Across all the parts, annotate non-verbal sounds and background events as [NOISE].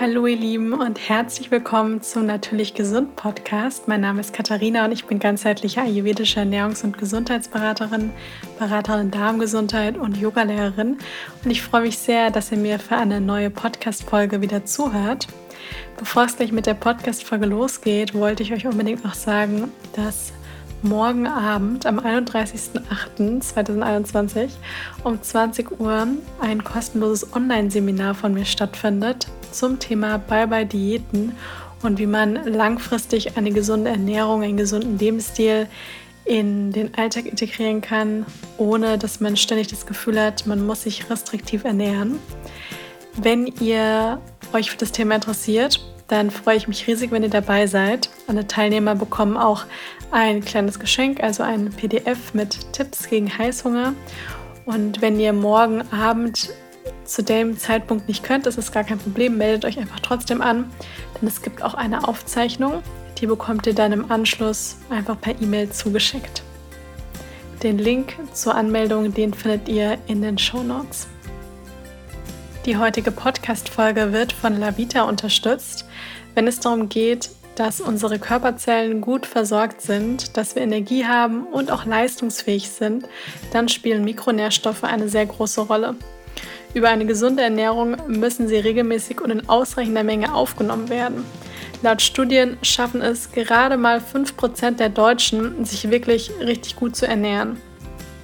Hallo ihr Lieben und herzlich willkommen zum Natürlich Gesund Podcast. Mein Name ist Katharina und ich bin ganzheitliche ayurvedische Ernährungs- und Gesundheitsberaterin, Beraterin Darmgesundheit und Yogalehrerin. Und ich freue mich sehr, dass ihr mir für eine neue Podcast-Folge wieder zuhört. Bevor es gleich mit der Podcast-Folge losgeht, wollte ich euch unbedingt noch sagen, dass morgen Abend am 31.08.2021 um 20 Uhr ein kostenloses Online-Seminar von mir stattfindet zum Thema Bye-bye Diäten und wie man langfristig eine gesunde Ernährung, einen gesunden Lebensstil in den Alltag integrieren kann, ohne dass man ständig das Gefühl hat, man muss sich restriktiv ernähren. Wenn ihr euch für das Thema interessiert, dann freue ich mich riesig, wenn ihr dabei seid. Alle Teilnehmer bekommen auch ein kleines Geschenk, also ein PDF mit Tipps gegen Heißhunger. Und wenn ihr morgen Abend zu dem Zeitpunkt nicht könnt, ist es gar kein Problem. Meldet euch einfach trotzdem an, denn es gibt auch eine Aufzeichnung. Die bekommt ihr dann im Anschluss einfach per E-Mail zugeschickt. Den Link zur Anmeldung, den findet ihr in den Show Notes. Die heutige Podcast-Folge wird von Lavita unterstützt, wenn es darum geht, dass unsere Körperzellen gut versorgt sind, dass wir Energie haben und auch leistungsfähig sind, dann spielen Mikronährstoffe eine sehr große Rolle. Über eine gesunde Ernährung müssen sie regelmäßig und in ausreichender Menge aufgenommen werden. Laut Studien schaffen es gerade mal 5% der Deutschen, sich wirklich richtig gut zu ernähren.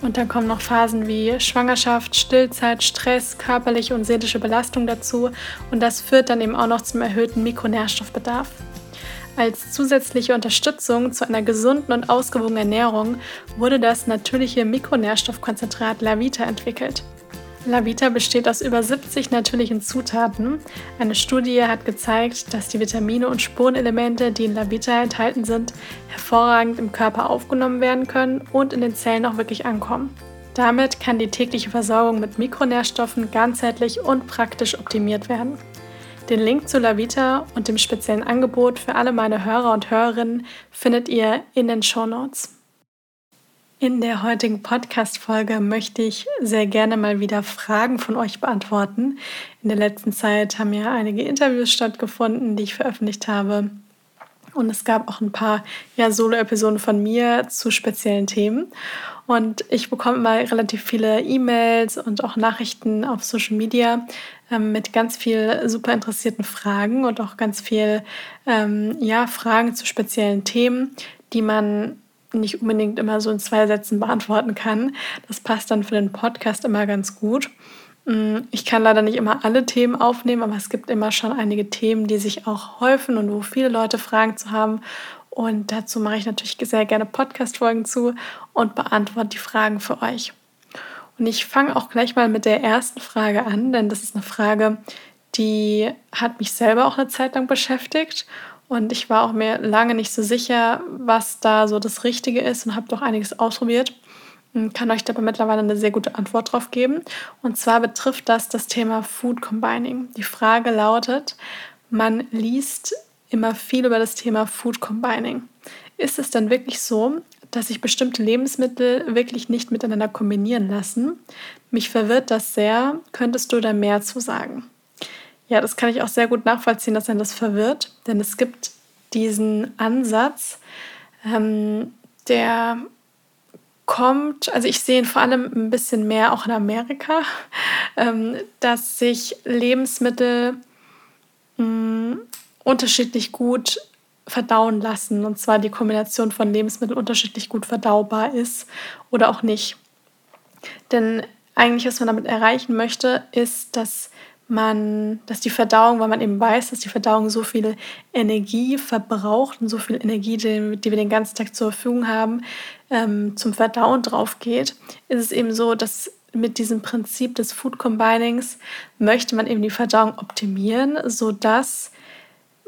Und dann kommen noch Phasen wie Schwangerschaft, Stillzeit, Stress, körperliche und seelische Belastung dazu. Und das führt dann eben auch noch zum erhöhten Mikronährstoffbedarf. Als zusätzliche Unterstützung zu einer gesunden und ausgewogenen Ernährung wurde das natürliche Mikronährstoffkonzentrat Lavita entwickelt. Lavita besteht aus über 70 natürlichen Zutaten. Eine Studie hat gezeigt, dass die Vitamine und Spurenelemente, die in Lavita enthalten sind, hervorragend im Körper aufgenommen werden können und in den Zellen auch wirklich ankommen. Damit kann die tägliche Versorgung mit Mikronährstoffen ganzheitlich und praktisch optimiert werden. Den Link zu Lavita und dem speziellen Angebot für alle meine Hörer und Hörerinnen findet ihr in den Show Notes. In der heutigen Podcast-Folge möchte ich sehr gerne mal wieder Fragen von euch beantworten. In der letzten Zeit haben ja einige Interviews stattgefunden, die ich veröffentlicht habe. Und es gab auch ein paar ja, Solo-Episoden von mir zu speziellen Themen. Und ich bekomme immer relativ viele E-Mails und auch Nachrichten auf Social Media ähm, mit ganz viel super interessierten Fragen und auch ganz viel ähm, ja, Fragen zu speziellen Themen, die man nicht unbedingt immer so in zwei Sätzen beantworten kann. Das passt dann für den Podcast immer ganz gut. Mm, ich kann leider nicht immer alle Themen aufnehmen, aber es gibt immer schon einige Themen, die sich auch häufen und wo viele Leute Fragen zu haben. Und dazu mache ich natürlich sehr gerne Podcast-Folgen zu und beantworte die Fragen für euch. Und ich fange auch gleich mal mit der ersten Frage an, denn das ist eine Frage, die hat mich selber auch eine Zeit lang beschäftigt und ich war auch mir lange nicht so sicher, was da so das Richtige ist und habe doch einiges ausprobiert und kann euch dabei mittlerweile eine sehr gute Antwort drauf geben. Und zwar betrifft das das Thema Food Combining. Die Frage lautet, man liest immer viel über das Thema Food Combining. Ist es dann wirklich so, dass sich bestimmte Lebensmittel wirklich nicht miteinander kombinieren lassen? Mich verwirrt das sehr. Könntest du da mehr zu sagen? Ja, das kann ich auch sehr gut nachvollziehen, dass einen das verwirrt, denn es gibt diesen Ansatz, ähm, der kommt, also ich sehe ihn vor allem ein bisschen mehr auch in Amerika, [LAUGHS] ähm, dass sich Lebensmittel mh, mm, unterschiedlich gut verdauen lassen und zwar die Kombination von Lebensmitteln unterschiedlich gut verdaubar ist oder auch nicht. Denn eigentlich, was man damit erreichen möchte, ist, dass man, dass die Verdauung, weil man eben weiß, dass die Verdauung so viel Energie verbraucht und so viel Energie, die, die wir den ganzen Tag zur Verfügung haben, ähm, zum Verdauen drauf geht, ist es eben so, dass mit diesem Prinzip des Food Combinings möchte man eben die Verdauung optimieren, sodass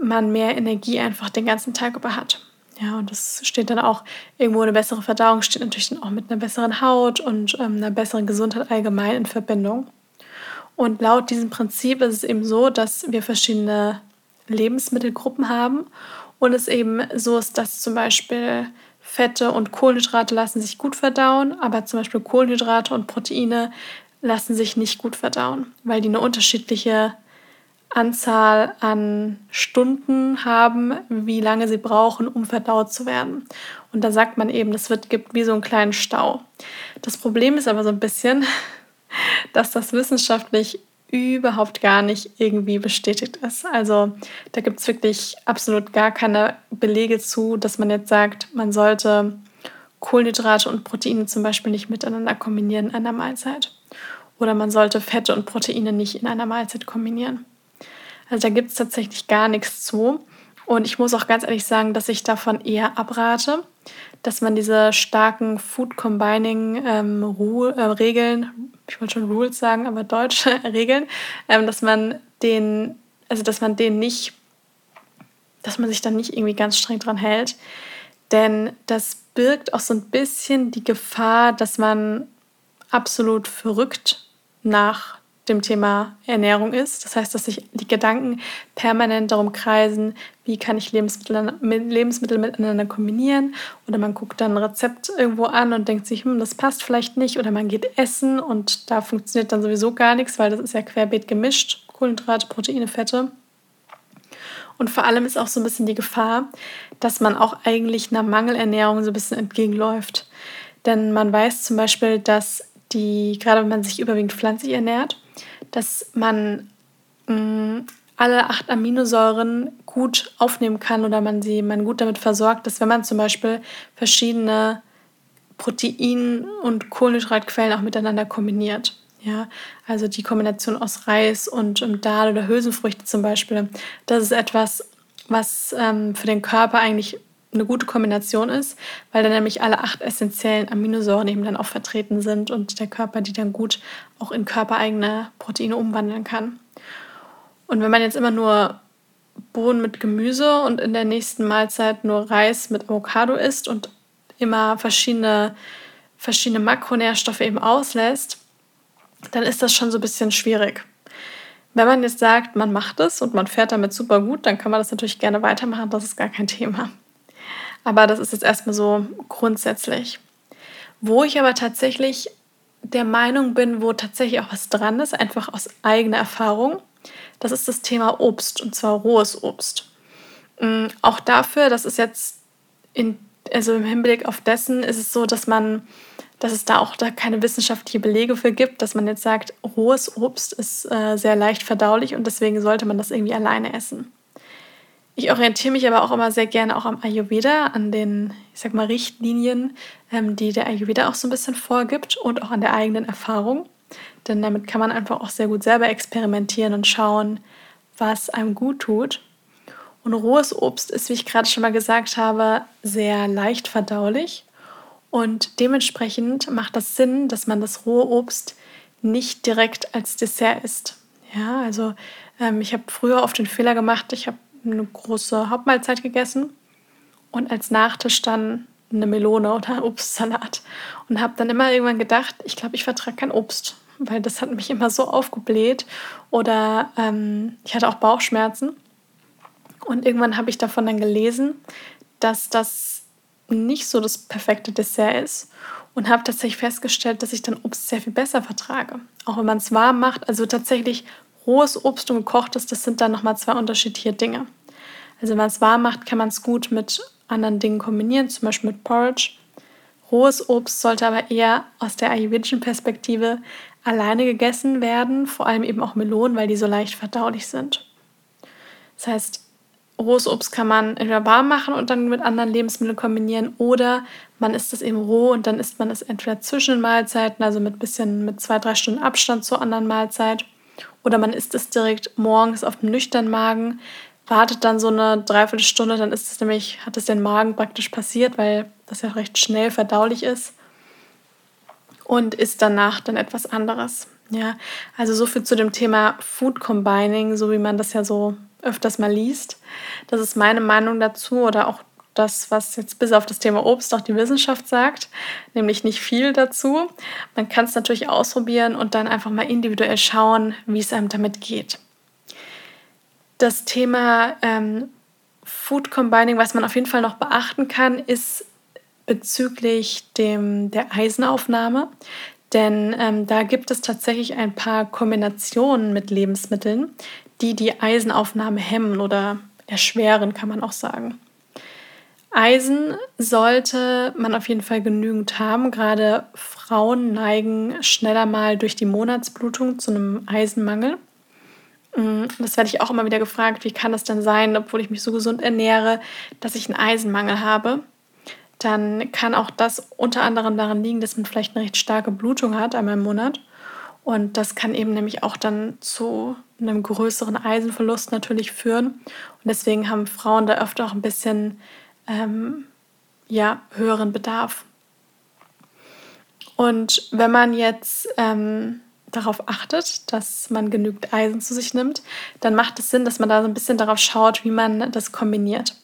man mehr Energie einfach den ganzen Tag über hat. Ja, und das steht dann auch irgendwo eine bessere Verdauung, steht natürlich dann auch mit einer besseren Haut und ähm, einer besseren Gesundheit allgemein in Verbindung. Und laut diesem Prinzip ist es eben so, dass wir verschiedene Lebensmittelgruppen haben und es eben so ist, dass zum Beispiel Fette und Kohlenhydrate lassen sich gut verdauen, aber zum Beispiel Kohlenhydrate und Proteine lassen sich nicht gut verdauen, weil die eine unterschiedliche Anzahl an Stunden haben, wie lange sie brauchen, um verdaut zu werden. Und da sagt man eben, es wird, gibt wie so einen kleinen Stau. Das Problem ist aber so ein bisschen, [LAUGHS] dass das wissenschaftlich überhaupt gar nicht irgendwie bestätigt ist. Also da gibt es wirklich absolut gar keine Belege zu, dass man jetzt sagt, man sollte Kohlenhydrate und Proteine zum Beispiel nicht miteinander kombinieren in einer Mahlzeit. Oder man sollte Fette und Proteine nicht in einer Mahlzeit kombinieren. Also da gibt es tatsächlich gar nichts zu. Und ich muss auch ganz ehrlich sagen, dass ich davon eher abrate, dass man diese starken Food Combining ähm, äh, Regeln, ich wollte schon Rules sagen, aber deutsche [LAUGHS] Regeln, ähm, dass man den, also dass man den nicht, dass man sich dann nicht irgendwie ganz streng dran hält. Denn das birgt auch so ein bisschen die Gefahr, dass man absolut verrückt nach dem Thema Ernährung ist. Das heißt, dass sich die Gedanken permanent darum kreisen, wie kann ich Lebensmittel, Lebensmittel miteinander kombinieren. Oder man guckt dann ein Rezept irgendwo an und denkt sich, hm, das passt vielleicht nicht. Oder man geht essen und da funktioniert dann sowieso gar nichts, weil das ist ja querbeet gemischt. Kohlenhydrate, Proteine, Fette. Und vor allem ist auch so ein bisschen die Gefahr, dass man auch eigentlich einer Mangelernährung so ein bisschen entgegenläuft. Denn man weiß zum Beispiel, dass die, gerade wenn man sich überwiegend pflanzlich ernährt, dass man mh, mm, alle acht Aminosäuren gut aufnehmen kann oder man sie man gut damit versorgt, dass wenn man zum Beispiel verschiedene Protein- und Kohlenhydratquellen auch miteinander kombiniert. Ja, also die Kombination aus Reis und um, Dahl oder Hülsenfrüchte zum Beispiel, das ist etwas, was ähm, für den Körper eigentlich eine gute Kombination ist, weil dann nämlich alle acht essentiellen Aminosäuren eben dann auch vertreten sind und der Körper die dann gut auch in körpereigene Proteine umwandeln kann. Und wenn man jetzt immer nur Bohnen mit Gemüse und in der nächsten Mahlzeit nur Reis mit Avocado isst und immer verschiedene, verschiedene Makronährstoffe eben auslässt, dann ist das schon so ein bisschen schwierig. Wenn man jetzt sagt, man macht es und man fährt damit super gut, dann kann man das natürlich gerne weitermachen, das ist gar kein Thema. Aber das ist jetzt erstmal so grundsätzlich. Wo ich aber tatsächlich der Meinung bin, wo tatsächlich auch was dran ist, einfach aus eigener Erfahrung, das ist das Thema Obst und zwar rohes Obst. Mm, auch dafür, das ist jetzt in, also im Hinblick auf dessen, ist es so, dass man, dass es da auch da keine wissenschaftlichen Belege für gibt, dass man jetzt sagt, rohes Obst ist äh, sehr leicht verdaulich und deswegen sollte man das irgendwie alleine essen. Ich orientiere mich aber auch immer sehr gerne auch am Ayurveda, an den, ich sag mal, Richtlinien, ähm, die der Ayurveda auch so ein bisschen vorgibt und auch an der eigenen Erfahrung. Denn damit kann man einfach auch sehr gut selber experimentieren und schauen, was einem gut tut. Und rohes Obst ist, wie ich gerade schon mal gesagt habe, sehr leicht verdaulich. Und dementsprechend macht das Sinn, dass man das rohe Obst nicht direkt als Dessert isst. Ja, also ähm, ich habe früher oft den Fehler gemacht, ich habe eine große Hauptmahlzeit gegessen und als Nachtisch dann eine Melone oder [LAUGHS] Obstsalat und habe dann immer irgendwann gedacht, ich glaube, ich vertrage kein Obst, weil das hat mich immer so aufgebläht oder ähm, ich hatte auch Bauchschmerzen und irgendwann habe ich davon dann gelesen, dass das nicht so das perfekte Dessert ist und habe tatsächlich festgestellt, dass ich dann Obst sehr viel besser vertrage. Auch wenn man es warm macht, also tatsächlich rohes Obst und gekochtes, das sind dann nochmal zwei unterschiedliche Dinge. Also wenn man es warm macht, kann man es gut mit anderen Dingen kombinieren, zum Beispiel mit Porridge. Rohes Obst sollte aber eher aus der ayurvedischen Perspektive alleine gegessen werden, vor allem eben auch Melonen, weil die so leicht verdaulich sind. Das heißt, rohes Obst kann man entweder warm machen und dann mit anderen Lebensmitteln kombinieren oder man isst es eben roh und dann isst man es entweder zwischen den Mahlzeiten, also mit bisschen mit zwei, drei Stunden Abstand zur anderen Mahlzeit oder man isst es direkt morgens auf dem nüchternen Magen, wartet dann so eine Dreiviertelstunde, dann ist es nämlich, hat es den Magen praktisch passiert, weil das ja recht schnell verdaulich ist und isst danach dann etwas anderes. Ja, also so viel zu dem Thema Food Combining, so wie man das ja so öfters mal liest. Das ist meine Meinung dazu oder auch das, was jetzt bis auf das Thema Obst auch die Wissenschaft sagt, nämlich nicht viel dazu. Man kann es natürlich ausprobieren und dann einfach mal individuell schauen, wie es einem damit geht. Das Thema ähm, Food Combining, was man auf jeden Fall noch beachten kann, ist bezüglich dem, der Eisenaufnahme. Denn ähm, da gibt es tatsächlich ein paar Kombinationen mit Lebensmitteln, die die Eisenaufnahme hemmen oder erschweren, kann man auch sagen. Eisen sollte man auf jeden Fall genügend haben. Gerade Frauen neigen schneller mal durch die Monatsblutung zu einem Eisenmangel. Mm, das werde ich auch immer wieder gefragt, wie kann das denn sein, obwohl ich mich so gesund ernähre, dass ich einen Eisenmangel habe. Dann kann auch das unter anderem daran liegen, dass man vielleicht eine recht starke Blutung hat einmal im Monat. Und das kann eben nämlich auch dann zu einem größeren Eisenverlust natürlich führen. Und deswegen haben Frauen da öfter auch ein bisschen ähm, ja, höheren Bedarf. Und wenn man jetzt ähm, darauf achtet, dass man genügend Eisen zu sich nimmt, dann macht es Sinn, dass man da so ein bisschen darauf schaut, wie man das kombiniert.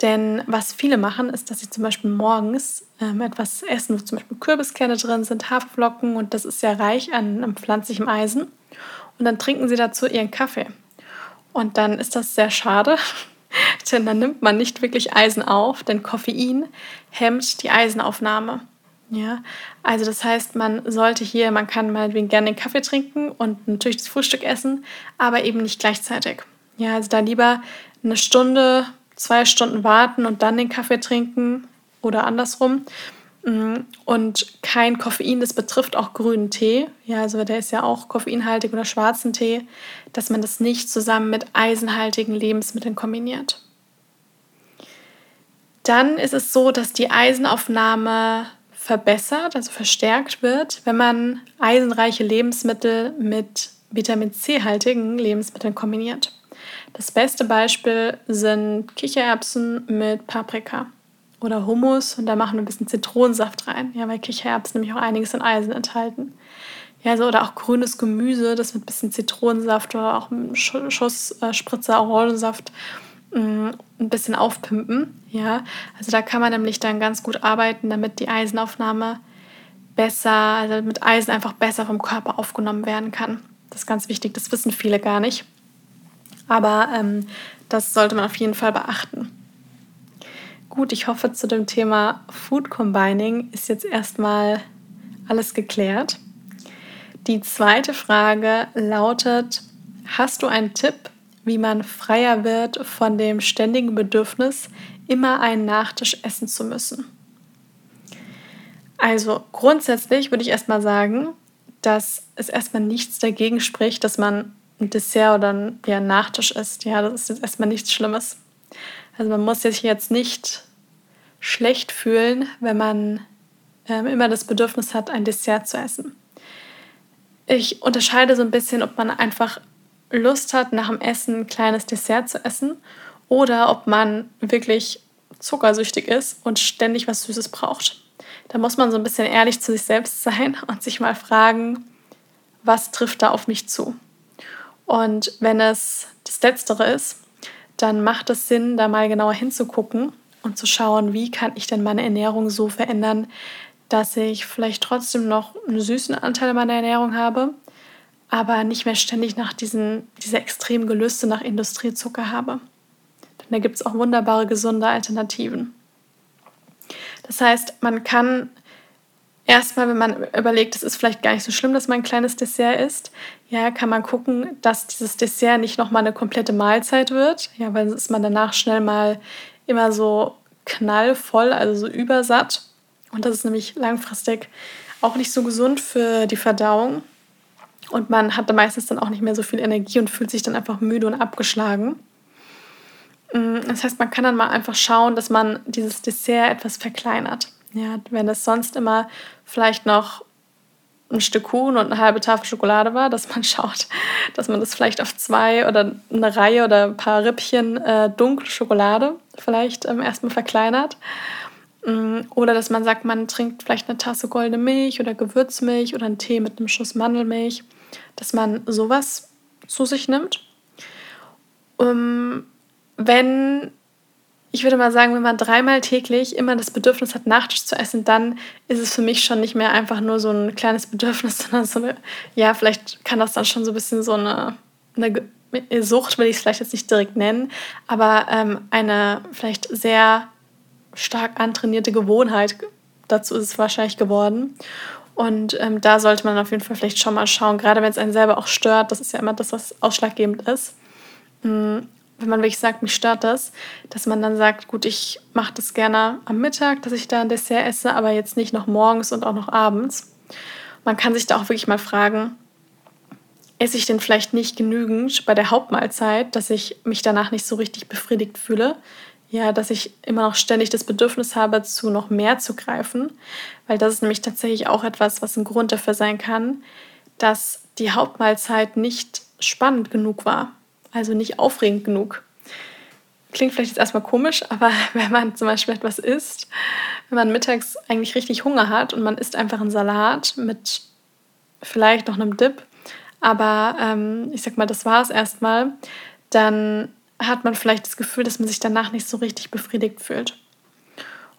Denn was viele machen, ist, dass sie zum Beispiel morgens ähm, etwas essen, wo zum Beispiel Kürbiskerne drin sind, Haferflocken und das ist sehr reich an, an pflanzlichem Eisen. Und dann trinken sie dazu ihren Kaffee. Und dann ist das sehr schade, [LAUGHS] denn dann nimmt man nicht wirklich Eisen auf, denn Koffein hemmt die Eisenaufnahme. Ja, also das heißt, man sollte hier, man kann meinetwegen gerne den Kaffee trinken und natürlich das Frühstück essen, aber eben nicht gleichzeitig. Ja, also da lieber eine Stunde, zwei Stunden warten und dann den Kaffee trinken oder andersrum. Mm, und kein Koffein, das betrifft auch grünen Tee. Ja, also der ist ja auch koffeinhaltig oder schwarzen Tee, dass man das nicht zusammen mit eisenhaltigen Lebensmitteln kombiniert. Dann ist es so, dass die Eisenaufnahme verbessert, also verstärkt wird, wenn man eisenreiche Lebensmittel mit Vitamin C-haltigen Lebensmitteln kombiniert. Das beste Beispiel sind Kichererbsen mit Paprika oder Hummus und da machen wir ein bisschen Zitronensaft rein, ja, weil Kichererbsen nämlich auch einiges an Eisen enthalten. Ja, so, oder auch grünes Gemüse, das mit ein bisschen Zitronensaft oder auch einem Schuss äh, Spritzer Orangensaft ein bisschen aufpimpen. Ja, also da kann man nämlich dann ganz gut arbeiten, damit die Eisenaufnahme besser, also mit Eisen einfach besser vom Körper aufgenommen werden kann. Das ist ganz wichtig, das wissen viele gar nicht. Aber ähm, das sollte man auf jeden Fall beachten. Gut, ich hoffe, zu dem Thema Food Combining ist jetzt erstmal alles geklärt. Die zweite Frage lautet, hast du einen Tipp, wie man freier wird von dem ständigen Bedürfnis, immer einen Nachtisch essen zu müssen. Also grundsätzlich würde ich erstmal sagen, dass es erstmal nichts dagegen spricht, dass man ein Dessert oder ein ja, Nachtisch isst. Ja, das ist jetzt erstmal nichts Schlimmes. Also man muss sich jetzt nicht schlecht fühlen, wenn man ähm, immer das Bedürfnis hat, ein Dessert zu essen. Ich unterscheide so ein bisschen, ob man einfach Lust hat, nach dem Essen ein kleines Dessert zu essen oder ob man wirklich zuckersüchtig ist und ständig was Süßes braucht. Da muss man so ein bisschen ehrlich zu sich selbst sein [LAUGHS] und sich mal fragen, was trifft da auf mich zu? Und wenn es das Letztere ist, dann macht es Sinn, da mal genauer hinzugucken und zu schauen, wie kann ich denn meine Ernährung so verändern, dass ich vielleicht trotzdem noch einen süßen Anteil meiner Ernährung habe, aber nicht mehr ständig nach diesen, dieser extremen Gelüste nach Industriezucker habe. Denn da gibt es auch wunderbare, gesunde Alternativen. Das heißt, man kann erstmal, wenn man überlegt, es ist vielleicht gar nicht so schlimm, dass man ein kleines Dessert isst, ja, kann man gucken, dass dieses Dessert nicht nochmal eine komplette Mahlzeit wird, ja, weil ist man danach schnell mal immer so knallvoll, also so übersatt. Und das ist nämlich langfristig auch nicht so gesund für die Verdauung. Und man hat meistens dann auch nicht mehr so viel Energie und fühlt sich dann einfach müde und abgeschlagen. Mm, das heißt, man kann dann mal einfach schauen, dass man dieses Dessert etwas verkleinert. Ja, wenn es sonst immer vielleicht noch ein Stück Kuchen und eine halbe Tafel Schokolade war, dass man [LAUGHS] schaut, dass man das vielleicht auf zwei oder eine Reihe oder ein paar Rippchen äh, dunkle Schokolade vielleicht ähm, erstmal verkleinert. Mm, oder dass man sagt, man trinkt vielleicht eine Tasse goldene Milch oder Gewürzmilch oder einen Tee mit einem Schuss Mandelmilch dass man sowas zu sich nimmt. Um, ähm, wenn, ich würde mal sagen, wenn man dreimal täglich immer das Bedürfnis hat, Nachtisch zu essen, dann ist es für mich schon nicht mehr einfach nur so ein kleines Bedürfnis, [LAUGHS] sondern so eine, ja, vielleicht kann das dann schon so ein bisschen so eine, eine Sucht, will ich es vielleicht jetzt nicht direkt nennen, aber ähm, eine vielleicht sehr stark antrainierte Gewohnheit. Dazu ist es wahrscheinlich geworden. Und ähm, da sollte man auf jeden Fall vielleicht schon mal schauen, gerade wenn es einen selber auch stört, das ist ja immer das, was ausschlaggebend ist, hm, wenn man wirklich sagt, mich stört das, dass man dann sagt, gut, ich mache das gerne am Mittag, dass ich da ein Dessert esse, aber jetzt nicht noch morgens und auch noch abends. Man kann sich da auch wirklich mal fragen, esse ich denn vielleicht nicht genügend bei der Hauptmahlzeit, dass ich mich danach nicht so richtig befriedigt fühle? Ja, dass ich immer noch ständig das Bedürfnis habe, zu noch mehr zu greifen, weil das ist nämlich tatsächlich auch etwas, was ein Grund dafür sein kann, dass die Hauptmahlzeit nicht spannend genug war also nicht aufregend genug. Klingt vielleicht jetzt erstmal komisch, [LAUGHS] aber wenn man zum Beispiel etwas isst, wenn man mittags eigentlich richtig Hunger hat und man isst einfach einen Salat mit vielleicht noch einem Dip, aber ähm, ich sag mal, das war es erstmal, dann hat man vielleicht das Gefühl, dass man sich danach nicht so richtig befriedigt fühlt.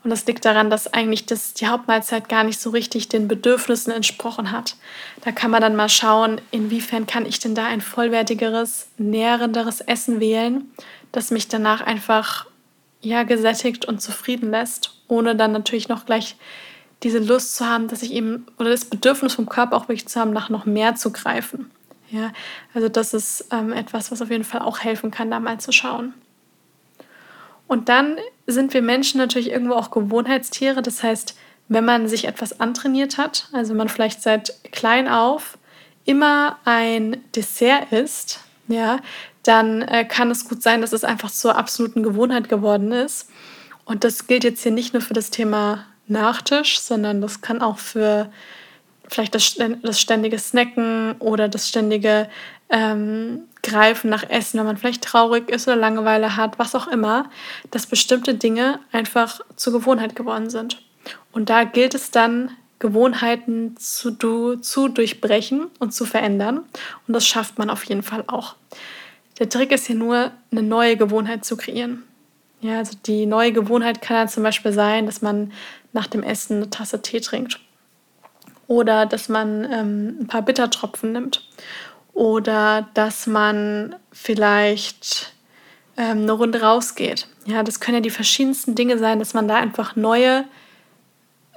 Und das liegt daran, dass eigentlich das, die Hauptmahlzeit gar nicht so richtig den Bedürfnissen entsprochen hat. Da kann man dann mal schauen, inwiefern kann ich denn da ein vollwertigeres, nährenderes Essen wählen, das mich danach einfach ja, gesättigt und zufrieden lässt, ohne dann natürlich noch gleich diese Lust zu haben, dass ich eben, oder das Bedürfnis vom Körper auch wirklich zu haben, nach noch mehr zu greifen. Ja, also das ist ähm, etwas, was auf jeden Fall auch helfen kann, da mal zu schauen. Und dann sind wir Menschen natürlich irgendwo auch Gewohnheitstiere. Das heißt, wenn man sich etwas antrainiert hat, also man vielleicht seit klein auf immer ein Dessert isst, ja, dann äh, kann es gut sein, dass es einfach zur absoluten Gewohnheit geworden ist. Und das gilt jetzt hier nicht nur für das Thema Nachtisch, sondern das kann auch für vielleicht das, das ständige Snacken oder das ständige ähm, Greifen nach Essen, wenn man vielleicht traurig ist oder Langeweile hat, was auch immer, dass bestimmte Dinge einfach zur Gewohnheit geworden sind. Und da gilt es dann, Gewohnheiten zu, du, zu durchbrechen und zu verändern. Und das schafft man auf jeden Fall auch. Der Trick ist hier nur, eine neue Gewohnheit zu kreieren. Ja, also die neue Gewohnheit kann ja zum Beispiel sein, dass man nach dem Essen eine Tasse Tee trinkt. Oder dass man ähm, ein paar Bittertropfen nimmt oder dass man vielleicht ähm, eine Runde rausgeht. Ja, das können ja die verschiedensten Dinge sein, dass man da einfach neue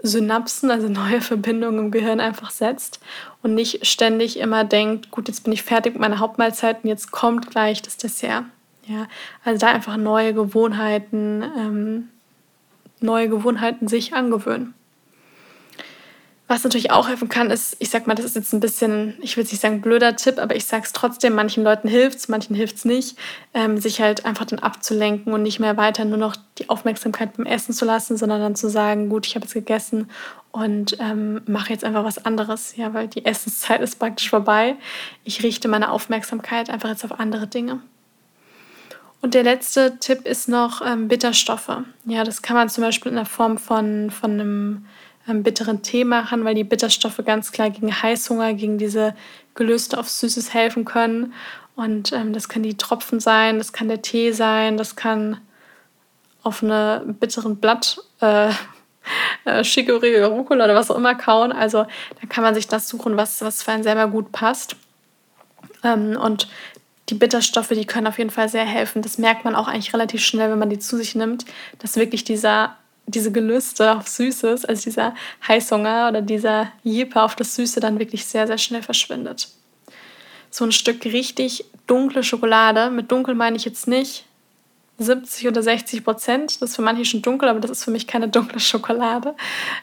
Synapsen, also neue Verbindungen im Gehirn einfach setzt und nicht ständig immer denkt, gut, jetzt bin ich fertig mit meiner Hauptmahlzeit und jetzt kommt gleich das Dessert. Ja, also da einfach neue Gewohnheiten, ähm, neue Gewohnheiten sich angewöhnen. Was natürlich auch helfen kann, ist, ich sag mal, das ist jetzt ein bisschen, ich will nicht sagen blöder Tipp, aber ich sag's trotzdem, manchen Leuten hilft's, manchen hilft's nicht, ähm, sich halt einfach dann abzulenken und nicht mehr weiter nur noch die Aufmerksamkeit beim Essen zu lassen, sondern dann zu sagen, gut, ich habe jetzt gegessen und ähm, mache jetzt einfach was anderes, ja, weil die Essenszeit ist praktisch vorbei. Ich richte meine Aufmerksamkeit einfach jetzt auf andere Dinge. Und der letzte Tipp ist noch ähm, Bitterstoffe. Ja, das kann man zum Beispiel in der Form von, von einem bitteren Tee machen, weil die Bitterstoffe ganz klar gegen Heißhunger, gegen diese Gelüste auf Süßes helfen können. Und ähm, das können die Tropfen sein, das kann der Tee sein, das kann auf einem bitteren Blatt äh, [LAUGHS] äh, Rucola oder was auch immer kauen. Also da kann man sich das suchen, was, was für einen selber gut passt. Ähm, und die Bitterstoffe, die können auf jeden Fall sehr helfen. Das merkt man auch eigentlich relativ schnell, wenn man die zu sich nimmt, dass wirklich dieser diese Gelüste auf Süßes, also dieser Heißhunger oder dieser Jippe auf das Süße dann wirklich sehr, sehr schnell verschwindet. So ein Stück richtig dunkle Schokolade, mit dunkel meine ich jetzt nicht 70 oder 60 Prozent, das ist für manche schon dunkel, aber das ist für mich keine dunkle Schokolade.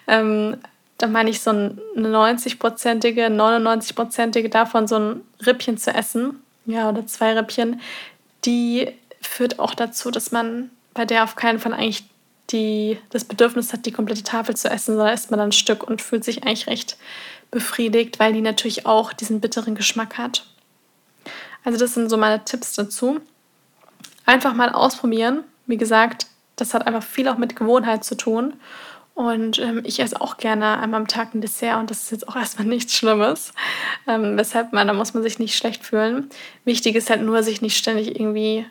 Ähm, da meine ich so eine 90-prozentige, 99-prozentige davon so ein Rippchen zu essen, ja, oder zwei Rippchen, die führt auch dazu, dass man bei der auf keinen Fall eigentlich die das Bedürfnis hat, die komplette Tafel zu essen, sondern isst man dann ein Stück und fühlt sich eigentlich recht befriedigt, weil die natürlich auch diesen bitteren Geschmack hat. Also das sind so meine Tipps dazu. Einfach mal ausprobieren. Wie gesagt, das hat einfach viel auch mit Gewohnheit zu tun. Und ähm, ich esse auch gerne einmal am Tag ein Dessert und das ist jetzt auch erstmal [LAUGHS] nichts Schlimmes. Ähm, weshalb man, da muss man sich nicht schlecht fühlen. Wichtig ist halt nur, sich nicht ständig irgendwie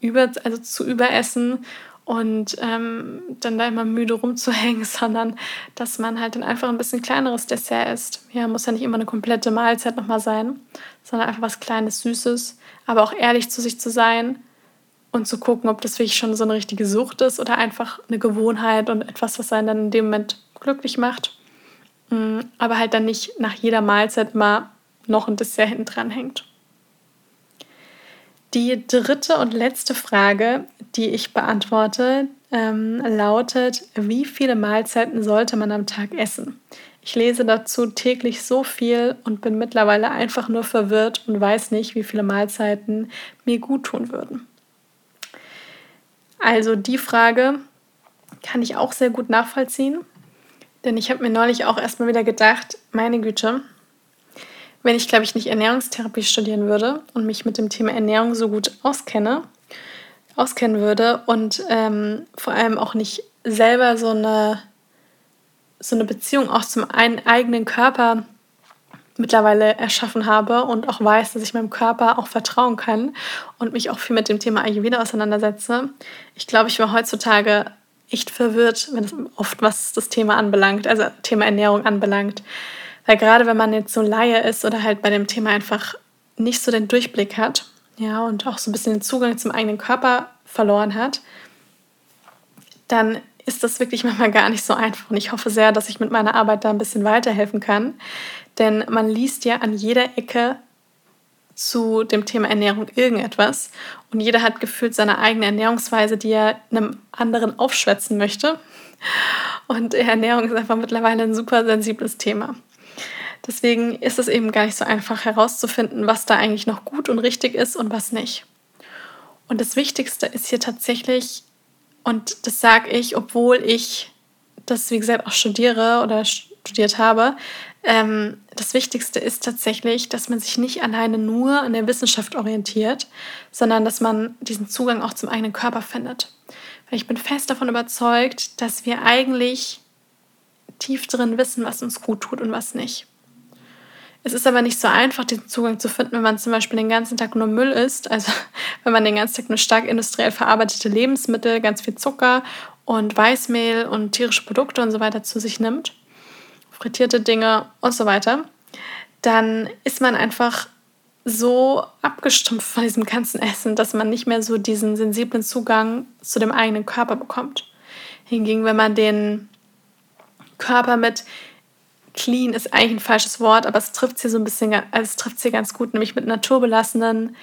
über, also zu überessen und ähm, dann da immer müde rumzuhängen, [LAUGHS] sondern dass man halt dann einfach ein bisschen kleineres Dessert isst. Ja, muss ja nicht immer eine komplette Mahlzeit nochmal sein, sondern einfach was Kleines, Süßes, aber auch ehrlich zu sich zu sein und zu gucken, ob das wirklich schon so eine richtige Sucht ist oder einfach eine Gewohnheit und etwas, was einen dann in dem Moment glücklich macht. Mm, aber halt dann nicht nach jeder Mahlzeit immer noch ein Dessert hinten dran hängt. Die dritte und letzte Frage, die ich beantworte, ähm, lautet, wie viele Mahlzeiten sollte man am Tag essen? Ich lese dazu täglich so viel und bin mittlerweile einfach nur verwirrt und weiß nicht, wie viele Mahlzeiten mir gut tun würden. Also die Frage kann ich auch sehr gut nachvollziehen, denn ich habe mir neulich auch erstmal wieder gedacht, meine Güte, wenn ich, glaube ich, nicht Ernährungstherapie studieren würde und mich mit dem Thema Ernährung so gut auskenne, auskennen würde und ähm, vor allem auch nicht selber so eine, so eine Beziehung auch zum einen eigenen Körper mittlerweile erschaffen habe und auch weiß, dass ich meinem Körper auch vertrauen kann und mich auch viel mit dem Thema Ayurveda auseinandersetze. Ich glaube, ich war heutzutage echt verwirrt, wenn es oft was das Thema anbelangt, also Thema Ernährung anbelangt. Weil gerade wenn man jetzt so Laie ist oder halt bei dem Thema einfach nicht so den Durchblick hat, ja, und auch so ein bisschen den Zugang zum eigenen Körper verloren hat, dann ist das wirklich manchmal gar nicht so einfach. Und ich hoffe sehr, dass ich mit meiner Arbeit da ein bisschen weiterhelfen kann. Denn man liest ja an jeder Ecke zu dem Thema Ernährung irgendetwas. Und jeder hat gefühlt seine eigene Ernährungsweise, die er einem anderen aufschwätzen möchte. Und Ernährung ist einfach mittlerweile ein super sensibles Thema. Deswegen ist es eben gar nicht so einfach herauszufinden, was da eigentlich noch gut und richtig ist und was nicht. Und das Wichtigste ist hier tatsächlich, und das sage ich, obwohl ich das, wie gesagt, auch studiere oder studiert habe, ähm, das Wichtigste ist tatsächlich, dass man sich nicht alleine nur an der Wissenschaft orientiert, sondern dass man diesen Zugang auch zum eigenen Körper findet. Weil ich bin fest davon überzeugt, dass wir eigentlich tief drin wissen, was uns gut tut und was nicht. Es ist aber nicht so einfach, diesen Zugang zu finden, wenn man zum Beispiel den ganzen Tag nur Müll isst. Also [LAUGHS] wenn man den ganzen Tag nur stark industriell verarbeitete Lebensmittel, ganz viel Zucker und Weißmehl und tierische Produkte und so weiter zu sich nimmt, frittierte Dinge und so weiter, dann ist man einfach so abgestumpft von diesem ganzen Essen, dass man nicht mehr so diesen sensiblen Zugang zu dem eigenen Körper bekommt. Hingegen, wenn man den Körper mit clean ist eigentlich ein falsches Wort, aber es trifft sie so ein bisschen, also es trifft sie ganz gut, nämlich mit naturbelassenen,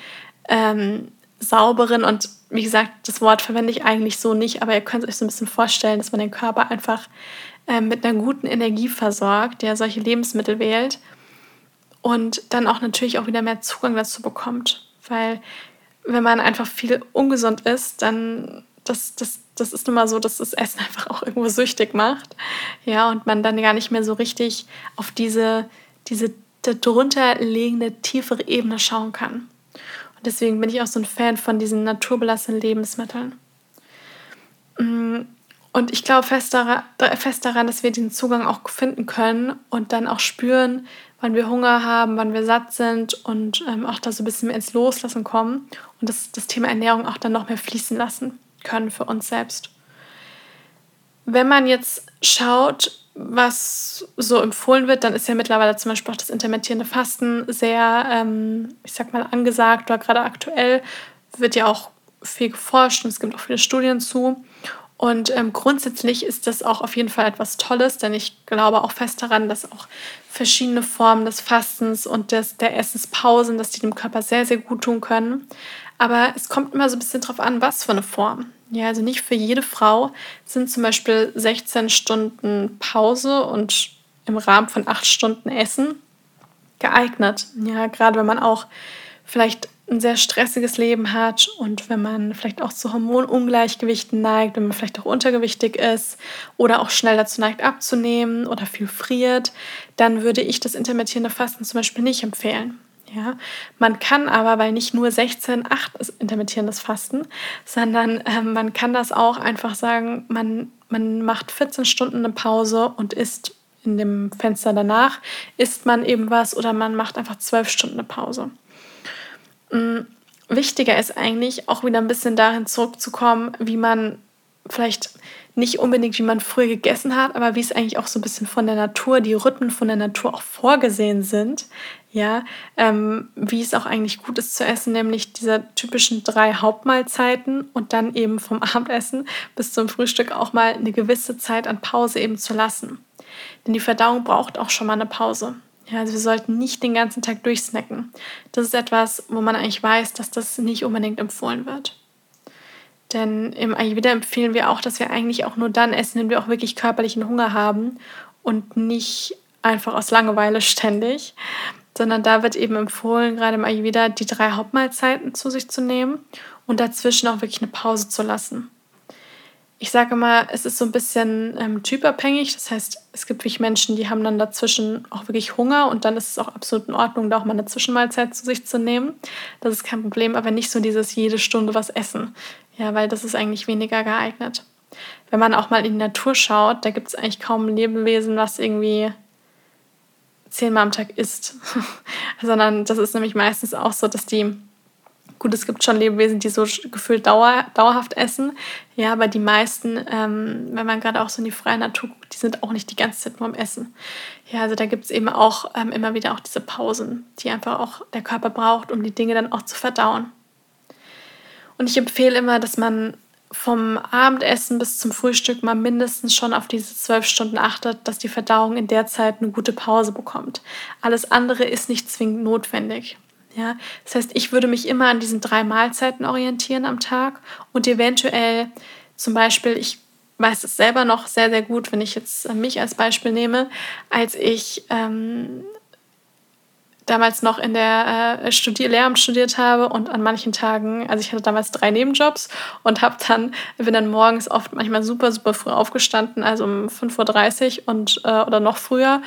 ähm, sauberen und wie gesagt, das Wort verwende ich eigentlich so nicht, aber ihr könnt euch so ein bisschen vorstellen, dass man den Körper einfach ähm, mit einer guten Energie versorgt, der solche Lebensmittel wählt und dann auch natürlich auch wieder mehr Zugang dazu bekommt, weil wenn man einfach viel ungesund ist, dann das, das, das ist nun mal so, dass das Essen [LAUGHS] einfach auch irgendwo süchtig macht. Ja, und man dann gar nicht mehr so richtig auf diese, diese darunter liegende tiefere Ebene schauen kann. Und deswegen bin ich auch so ein Fan von diesen naturbelassenen Lebensmitteln. Mm, und ich glaube fest daran, fest daran, dass wir diesen Zugang auch finden können und dann auch spüren, wann wir Hunger haben, wann wir satt sind und ähm, auch da so ein bisschen mehr ins Loslassen kommen und das, das Thema Ernährung auch dann noch mehr fließen lassen können für uns selbst. Wenn man jetzt schaut, was so empfohlen wird, dann ist ja mittlerweile zum Beispiel auch das intermittierende Fasten sehr, ähm, ich sag mal, angesagt oder gerade aktuell wird ja auch viel geforscht und es gibt auch viele Studien zu. Und ähm, grundsätzlich ist das auch auf jeden Fall etwas Tolles, denn ich glaube auch fest daran, dass auch verschiedene Formen des Fastens und des, der Essenspausen, dass die dem Körper sehr, sehr gut tun können. Aber es kommt immer so ein bisschen drauf an, was für eine Form. Ja, also nicht für jede Frau sind zum Beispiel 16 Stunden Pause und im Rahmen von 8 Stunden Essen geeignet. Ja, gerade wenn man auch vielleicht ein sehr stressiges Leben hat und wenn man vielleicht auch zu Hormonungleichgewichten neigt, wenn man vielleicht auch untergewichtig ist oder auch schnell dazu neigt abzunehmen oder viel friert, dann würde ich das intermittierende Fasten zum Beispiel nicht empfehlen. Ja, man kann aber, weil nicht nur 16, 8 ist intermittierendes Fasten, sondern äh, man kann das auch einfach sagen, man, man macht 14 Stunden eine Pause und isst in dem Fenster danach, isst man eben was oder man macht einfach 12 Stunden eine Pause. Mhm. Wichtiger ist eigentlich auch wieder ein bisschen dahin zurückzukommen, wie man vielleicht nicht unbedingt, wie man früher gegessen hat, aber wie es eigentlich auch so ein bisschen von der Natur, die Rhythmen von der Natur auch vorgesehen sind, ja, ähm, wie es auch eigentlich gut ist zu essen, nämlich diese typischen drei Hauptmahlzeiten und dann eben vom [LAUGHS] Abendessen bis zum Frühstück auch mal eine gewisse Zeit an Pause eben zu lassen. Denn die Verdauung braucht auch schon mal eine Pause. Ja, also wir sollten nicht den ganzen Tag durchsnacken. Das ist etwas, wo man eigentlich weiß, dass das nicht unbedingt empfohlen wird. Denn im Ayurveda empfehlen wir auch, dass wir eigentlich auch nur dann essen, wenn wir auch wirklich körperlichen Hunger haben und nicht einfach aus Langeweile [LAUGHS] ständig, sondern da wird eben empfohlen, gerade im Ayurveda die drei Hauptmahlzeiten zu sich zu nehmen und dazwischen auch wirklich eine Pause zu lassen ich sage mal, es ist so ein bisschen ähm, typabhängig. Das heißt, es gibt wirklich Menschen, die haben dann dazwischen auch wirklich Hunger und dann ist es auch absolut in Ordnung, da auch mal eine Zwischenmahlzeit zu sich zu nehmen. Das ist kein Problem, aber nicht so dieses jede Stunde was essen. Ja, weil das ist eigentlich weniger geeignet. Wenn man auch mal in die Natur schaut, da gibt es eigentlich kaum ein Lebewesen, was irgendwie zehnmal am Tag isst. [LAUGHS] Sondern das ist nämlich meistens auch so, dass die Gut, es gibt schon Lebewesen, die so gefühlt dauer, dauerhaft essen. Ja, aber die meisten, ähm, wenn man gerade auch so in die freie Natur guckt, die sind auch nicht die ganze Zeit nur am Essen. Ja, also da gibt es eben auch ähm, immer wieder auch diese Pausen, die einfach auch der Körper braucht, um die Dinge dann auch zu verdauen. Und ich empfehle immer, dass man vom Abendessen bis zum Frühstück mal mindestens schon auf diese zwölf Stunden achtet, dass die Verdauung in der Zeit eine gute Pause bekommt. Alles andere ist nicht zwingend notwendig. Ja, das heißt, ich würde mich immer an diesen drei Mahlzeiten orientieren am Tag und eventuell zum Beispiel, ich weiß es selber noch sehr, sehr gut, wenn ich jetzt mich als Beispiel nehme, als ich ähm, damals noch in der äh, Studier Lehramt studiert habe und an manchen Tagen, also ich hatte damals drei Nebenjobs und habe dann, bin dann morgens oft manchmal super, super früh aufgestanden, also um 5.30 Uhr und, äh, oder noch früher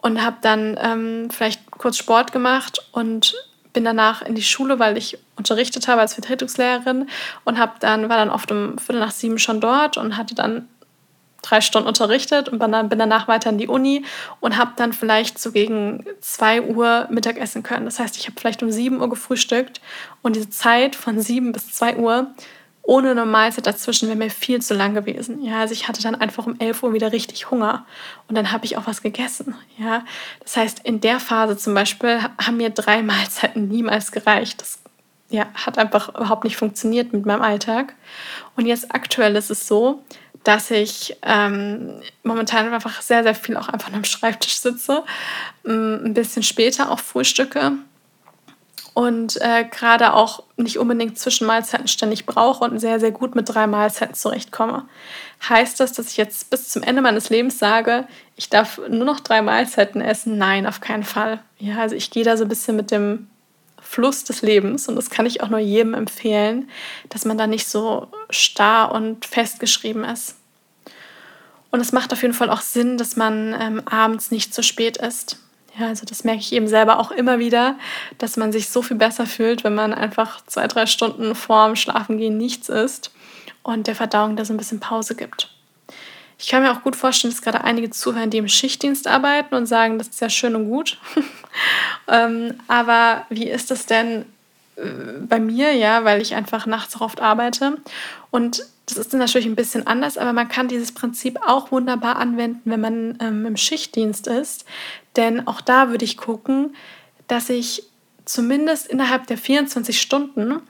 und habe dann ähm, vielleicht kurz Sport gemacht und bin danach in die Schule, weil ich unterrichtet habe als Vertretungslehrerin und habe dann war dann oft um Viertel nach sieben schon dort und hatte dann drei Stunden unterrichtet und bin, danach weiter in die Uni und habe dann vielleicht so gegen zwei Uhr Mittagessen können. Das heißt, ich habe vielleicht um sieben Uhr gefrühstückt und diese Zeit von sieben bis zwei Uhr ohne eine Mahlzeit dazwischen wäre mir viel zu lang gewesen. Ja, also ich hatte dann einfach um 11 Uhr wieder richtig Hunger und dann habe ich auch was gegessen. Ja, das heißt, in der Phase zum Beispiel haben mir drei [LAUGHS] Mahlzeiten niemals gereicht. Das ja, hat einfach überhaupt nicht funktioniert mit meinem Alltag. Und jetzt aktuell ist es so, dass ich ähm, momentan einfach sehr, sehr viel auch einfach am Schreibtisch sitze, ähm, ein bisschen später auch frühstücke und äh, gerade auch nicht unbedingt zwischen Mahlzeiten ständig brauche und sehr, sehr gut mit drei Mahlzeiten zurechtkomme. Heißt das, dass ich jetzt bis zum Ende meines Lebens sage, ich darf nur noch drei Mahlzeiten essen? Nein, auf keinen Fall. Ja, also ich gehe da so ein bisschen mit dem Fluss des Lebens und das kann ich auch nur jedem empfehlen, dass man da nicht so starr und festgeschrieben ist. Und es macht auf jeden Fall auch Sinn, dass man ähm, abends nicht zu spät isst. Ja, also das merke ich eben selber auch immer wieder, dass man sich so viel besser fühlt, wenn man einfach zwei, drei Stunden vorm Schlafengehen nichts isst und der Verdauung da so ein bisschen Pause gibt. Ich kann mir auch gut vorstellen, dass gerade einige zuhören, die im Schichtdienst arbeiten und sagen, das ist ja schön und gut. [LAUGHS] ähm, aber wie ist das denn äh, bei mir, ja, weil ich einfach nachts auch oft arbeite und das ist natürlich ein bisschen anders, aber man kann dieses Prinzip auch wunderbar anwenden, wenn man ähm, im Schichtdienst ist. Denn auch da würde ich gucken, dass ich zumindest innerhalb der 24 Stunden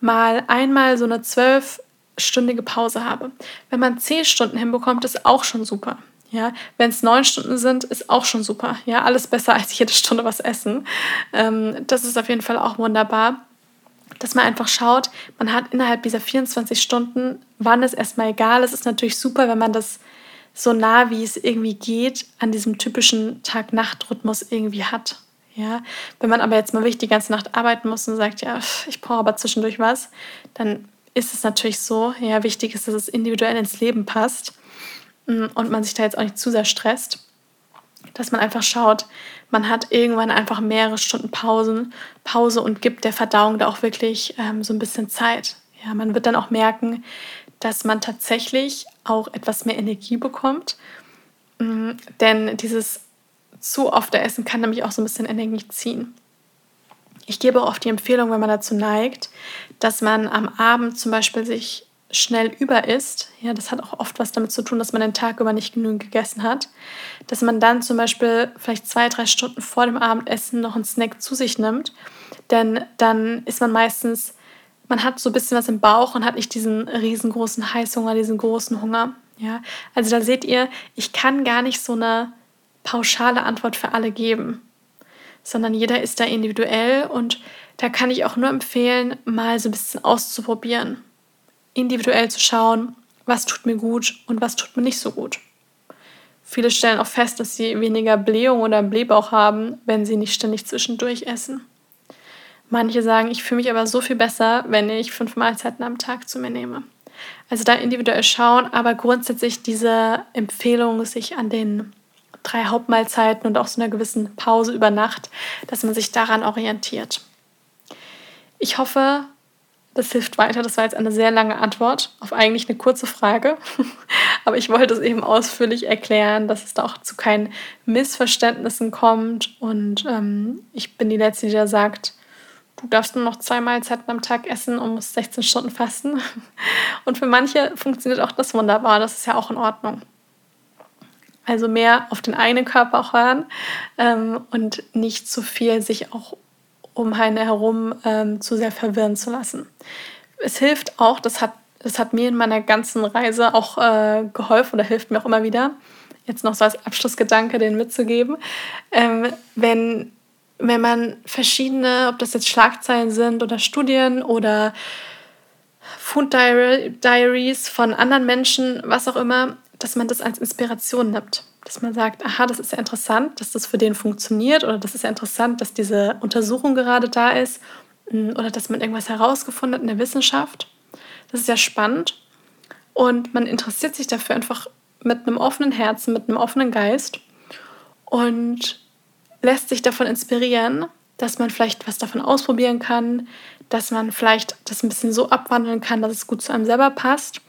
mal einmal so eine zwölfstündige Pause habe. Wenn man zehn Stunden hinbekommt, ist auch schon super. Ja, wenn es neun Stunden sind, ist auch schon super. Ja, alles besser als jede Stunde was essen. Ähm, das ist auf jeden Fall auch wunderbar dass man einfach schaut, man hat innerhalb dieser 24 Stunden, wann ist erstmal egal. Es ist natürlich super, wenn man das so nah wie es irgendwie geht an diesem typischen Tag-Nacht-Rhythmus irgendwie hat. Ja, wenn man aber jetzt mal wirklich die ganze Nacht arbeiten muss und sagt, ja, ich brauche aber zwischendurch was, dann ist es natürlich so. Ja, wichtig ist, dass es individuell ins Leben passt mm, und man sich da jetzt auch nicht zu sehr stresst dass man einfach schaut, man hat irgendwann einfach mehrere Stunden Pausen, Pause und gibt der Verdauung da auch wirklich ähm, so ein bisschen Zeit. Ja, man wird dann auch merken, dass man tatsächlich auch etwas mehr Energie bekommt, ähm, denn dieses zu oft Essen kann nämlich auch so ein bisschen Energie ziehen. Ich gebe auch oft die Empfehlung, wenn man dazu neigt, dass man am Abend zum Beispiel sich schnell über isst, ja, das hat auch oft was damit zu tun, dass man den Tag über nicht genügend gegessen hat, dass man dann zum Beispiel vielleicht zwei, drei Stunden vor dem Abendessen noch einen Snack zu sich nimmt, denn dann ist man meistens, man hat so ein bisschen was im Bauch und hat nicht diesen riesengroßen Heißhunger, diesen großen Hunger, ja. Also da seht ihr, ich kann gar nicht so eine pauschale Antwort für alle geben. sondern jeder ist da individuell und da kann ich auch nur empfehlen, mal so ein bisschen auszuprobieren. Individuell zu schauen, was tut mir gut und was tut mir nicht so gut. Viele stellen auch fest, dass sie weniger Blähung oder Blähbauch haben, wenn sie nicht ständig zwischendurch essen. Manche sagen, ich fühle mich aber so viel besser, wenn ich fünf Mahlzeiten am Tag zu mir nehme. Also da individuell schauen, aber grundsätzlich diese Empfehlung, sich an den drei Hauptmahlzeiten und auch so einer gewissen Pause über Nacht, dass man sich daran orientiert. Ich hoffe, das hilft weiter. Das war jetzt eine sehr lange Antwort auf eigentlich eine kurze Frage. [LAUGHS] Aber ich wollte es eben ausführlich erklären, dass es da auch zu keinen Missverständnissen kommt. Und ähm, ich bin die Letzte, die da sagt, du darfst nur noch zwei Mahlzeiten am Tag essen und musst 16 Stunden fasten. [LAUGHS] Und für manche funktioniert auch das wunderbar. Das ist ja auch in Ordnung. Also mehr auf den eigenen Körper auch hören ähm, und nicht zu viel sich auch um eine herum ähm, zu sehr verwirren zu lassen. Es hilft auch, das hat, das hat mir in meiner ganzen Reise auch äh, geholfen oder hilft mir auch immer wieder, jetzt noch so als Abschlussgedanke den mitzugeben, ähm, wenn, wenn man verschiedene, ob das jetzt Schlagzeilen sind oder Studien oder Food Diaries von anderen Menschen, was auch immer, dass man das als Inspiration nimmt. Dass man sagt, aha, das ist ja interessant, dass das für den funktioniert oder das ist ja interessant, dass diese Untersuchung gerade da ist mm, oder dass man irgendwas herausgefunden hat in der Wissenschaft. Das ist ja spannend. Und man interessiert sich dafür einfach mit einem offenen Herzen, mit einem offenen Geist. Und lässt sich davon inspirieren, dass man vielleicht was davon ausprobieren kann, dass man vielleicht das ein bisschen so abwandeln kann, dass es gut zu einem selber passt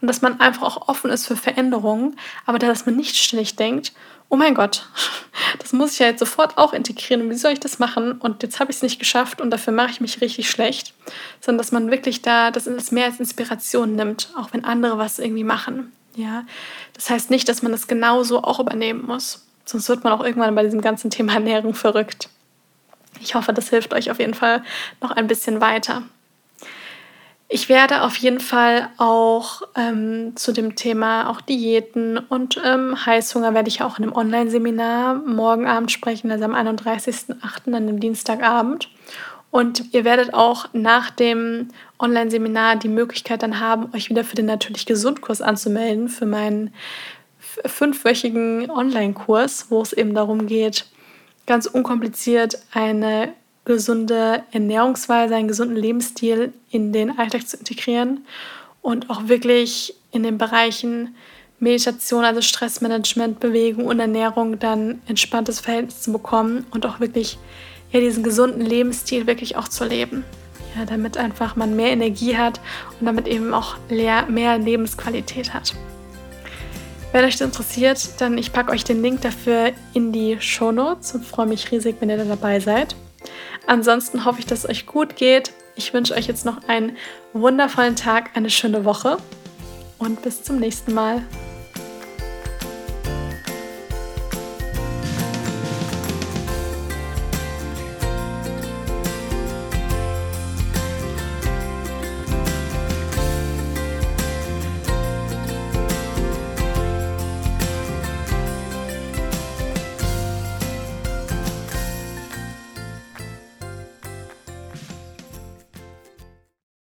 und dass man einfach auch offen ist für Veränderungen, aber dass man nicht ständig denkt, oh mein Gott, [LAUGHS] das muss ich ja jetzt sofort auch integrieren wie soll ich das machen und jetzt habe ich es nicht geschafft und dafür mache ich mich richtig schlecht, sondern dass man wirklich da das mehr als Inspiration nimmt, auch wenn andere was irgendwie machen. Ja, das heißt nicht, dass man das genauso auch übernehmen muss, sonst wird man auch irgendwann bei diesem ganzen Thema Ernährung verrückt. Ich hoffe, das hilft euch auf jeden Fall noch ein bisschen weiter. Ich werde auf jeden Fall auch ähm, zu dem Thema auch Diäten und ähm, Heißhunger werde ich auch in einem Online-Seminar morgen Abend sprechen, also am 31.08., an dem Dienstagabend. Und ihr werdet auch nach dem Online-Seminar die Möglichkeit dann haben, euch wieder für den Natürlich Gesund-Kurs anzumelden, für meinen fünfwöchigen Online-Kurs, wo es eben darum geht, ganz unkompliziert eine gesunde Ernährungsweise, einen gesunden Lebensstil in den Alltag zu integrieren und auch wirklich in den Bereichen Meditation, also Stressmanagement, Bewegung und Ernährung dann entspanntes Verhältnis zu bekommen und auch wirklich ja, diesen gesunden Lebensstil wirklich auch zu leben. Ja, damit einfach man mehr Energie hat und damit eben auch mehr Lebensqualität hat. Wenn euch das interessiert, dann ich packe euch den Link dafür in die Show Notes und freue mich riesig, wenn ihr da dabei seid. Ansonsten hoffe ich, dass es euch gut geht. Ich wünsche euch jetzt noch einen wundervollen Tag, eine schöne Woche und bis zum nächsten Mal.